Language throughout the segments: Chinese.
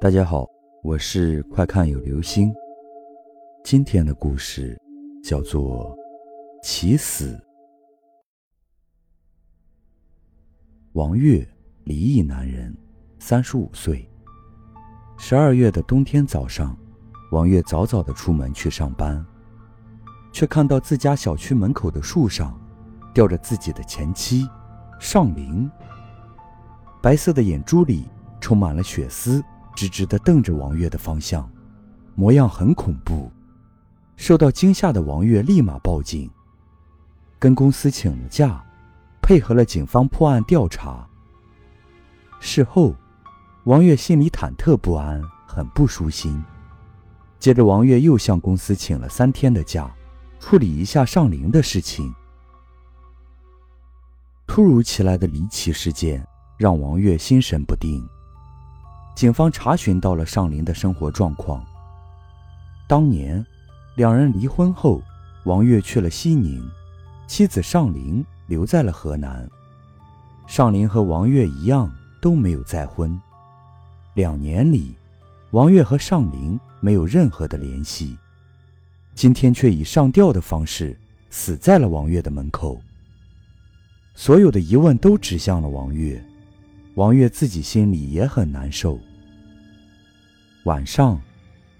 大家好，我是快看有流星。今天的故事叫做《起死》。王月，离异男人，三十五岁。十二月的冬天早上，王月早早的出门去上班，却看到自家小区门口的树上吊着自己的前妻尚玲，白色的眼珠里充满了血丝。直直地瞪着王月的方向，模样很恐怖。受到惊吓的王月立马报警，跟公司请了假，配合了警方破案调查。事后，王月心里忐忑不安，很不舒心。接着，王月又向公司请了三天的假，处理一下上灵的事情。突如其来的离奇事件让王月心神不定。警方查询到了尚林的生活状况。当年，两人离婚后，王月去了西宁，妻子尚林留在了河南。尚林和王月一样都没有再婚。两年里，王月和尚林没有任何的联系。今天却以上吊的方式死在了王月的门口。所有的疑问都指向了王月，王月自己心里也很难受。晚上，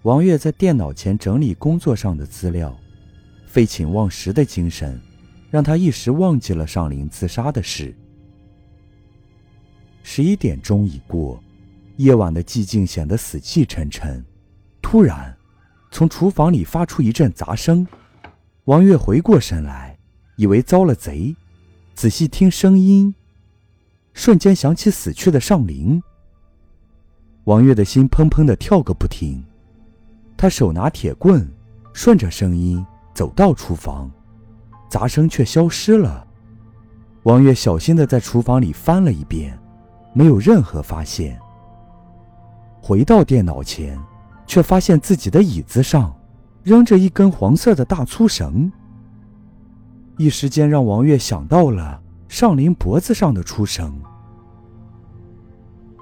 王月在电脑前整理工作上的资料，废寝忘食的精神让他一时忘记了上林自杀的事。十一点钟已过，夜晚的寂静显得死气沉沉。突然，从厨房里发出一阵杂声，王月回过神来，以为遭了贼，仔细听声音，瞬间想起死去的上林。王月的心砰砰的跳个不停，他手拿铁棍，顺着声音走到厨房，杂声却消失了。王月小心的在厨房里翻了一遍，没有任何发现。回到电脑前，却发现自己的椅子上扔着一根黄色的大粗绳，一时间让王月想到了上林脖子上的粗绳。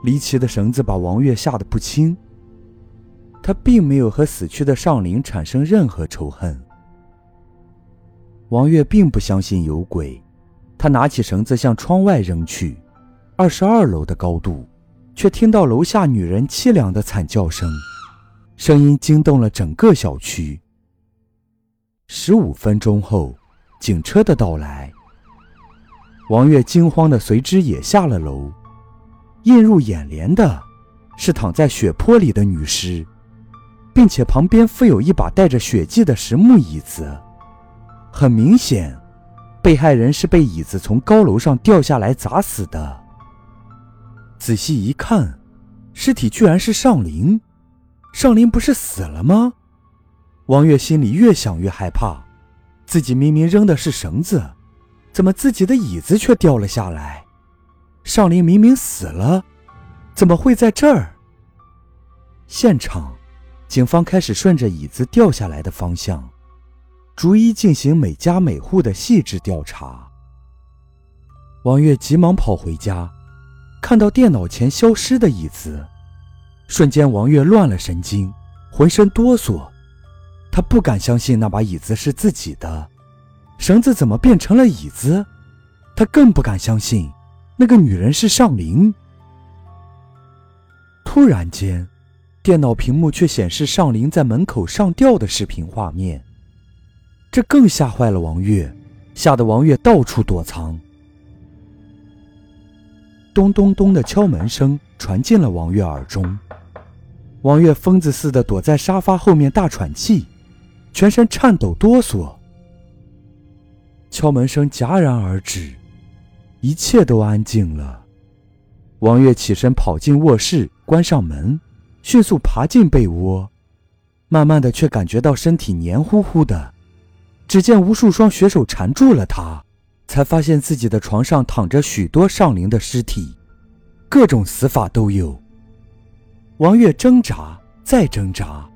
离奇的绳子把王月吓得不轻。他并没有和死去的上林产生任何仇恨。王月并不相信有鬼，他拿起绳子向窗外扔去。二十二楼的高度，却听到楼下女人凄凉的惨叫声，声音惊动了整个小区。十五分钟后，警车的到来，王月惊慌的随之也下了楼。映入眼帘的，是躺在血泊里的女尸，并且旁边附有一把带着血迹的实木椅子。很明显，被害人是被椅子从高楼上掉下来砸死的。仔细一看，尸体居然是尚林。尚林不是死了吗？王月心里越想越害怕，自己明明扔的是绳子，怎么自己的椅子却掉了下来？尚林明明死了，怎么会在这儿？现场，警方开始顺着椅子掉下来的方向，逐一进行每家每户的细致调查。王月急忙跑回家，看到电脑前消失的椅子，瞬间王月乱了神经，浑身哆嗦。他不敢相信那把椅子是自己的，绳子怎么变成了椅子？他更不敢相信。那个女人是尚林。突然间，电脑屏幕却显示尚林在门口上吊的视频画面，这更吓坏了王月，吓得王月到处躲藏。咚咚咚的敲门声传进了王月耳中，王月疯子似的躲在沙发后面大喘气，全身颤抖哆嗦。敲门声戛然而止。一切都安静了。王月起身跑进卧室，关上门，迅速爬进被窝，慢慢的却感觉到身体黏糊糊的。只见无数双血手缠住了他，才发现自己的床上躺着许多上灵的尸体，各种死法都有。王月挣扎再挣扎，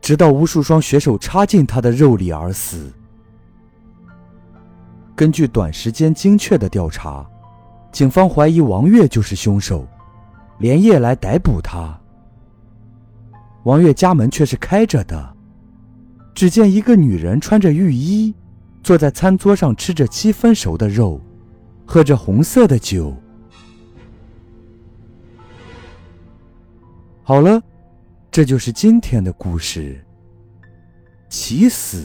直到无数双血手插进他的肉里而死。根据短时间精确的调查，警方怀疑王月就是凶手，连夜来逮捕他。王月家门却是开着的。只见一个女人穿着浴衣，坐在餐桌上吃着七分熟的肉，喝着红色的酒。好了，这就是今天的故事。起死。